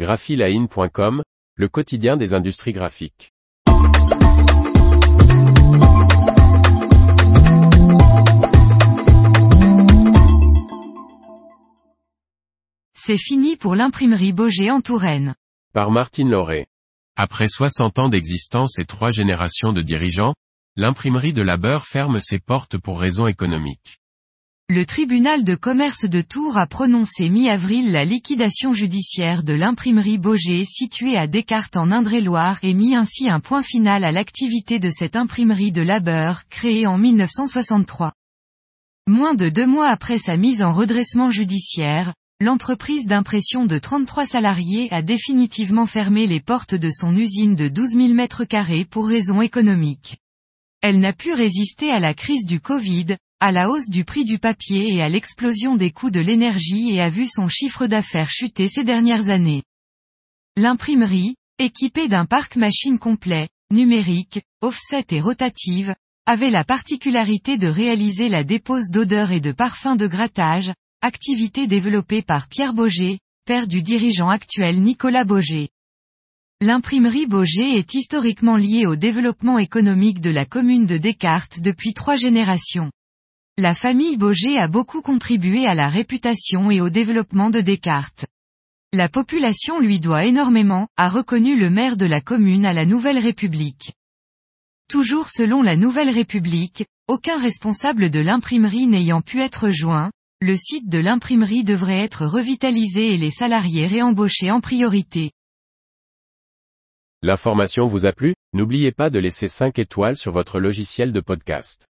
graphiline.com, le quotidien des industries graphiques. C'est fini pour l'imprimerie Boger en Touraine. Par Martine Lauré. Après 60 ans d'existence et trois générations de dirigeants, l'imprimerie de Labeur ferme ses portes pour raisons économiques. Le tribunal de commerce de Tours a prononcé mi-avril la liquidation judiciaire de l'imprimerie Boger située à Descartes en Indre-et-Loire et mis ainsi un point final à l'activité de cette imprimerie de labeur créée en 1963. Moins de deux mois après sa mise en redressement judiciaire, l'entreprise d'impression de 33 salariés a définitivement fermé les portes de son usine de 12 000 mètres carrés pour raisons économiques. Elle n'a pu résister à la crise du Covid, à la hausse du prix du papier et à l'explosion des coûts de l'énergie et a vu son chiffre d'affaires chuter ces dernières années. L'imprimerie, équipée d'un parc machine complet, numérique, offset et rotative, avait la particularité de réaliser la dépose d'odeurs et de parfums de grattage, activité développée par Pierre Boger, père du dirigeant actuel Nicolas Boger. L'imprimerie Boger est historiquement liée au développement économique de la commune de Descartes depuis trois générations. La famille Boger a beaucoup contribué à la réputation et au développement de Descartes. La population lui doit énormément, a reconnu le maire de la commune à la Nouvelle République. Toujours selon la Nouvelle République, aucun responsable de l'imprimerie n'ayant pu être joint, le site de l'imprimerie devrait être revitalisé et les salariés réembauchés en priorité. L'information vous a plu? N'oubliez pas de laisser 5 étoiles sur votre logiciel de podcast.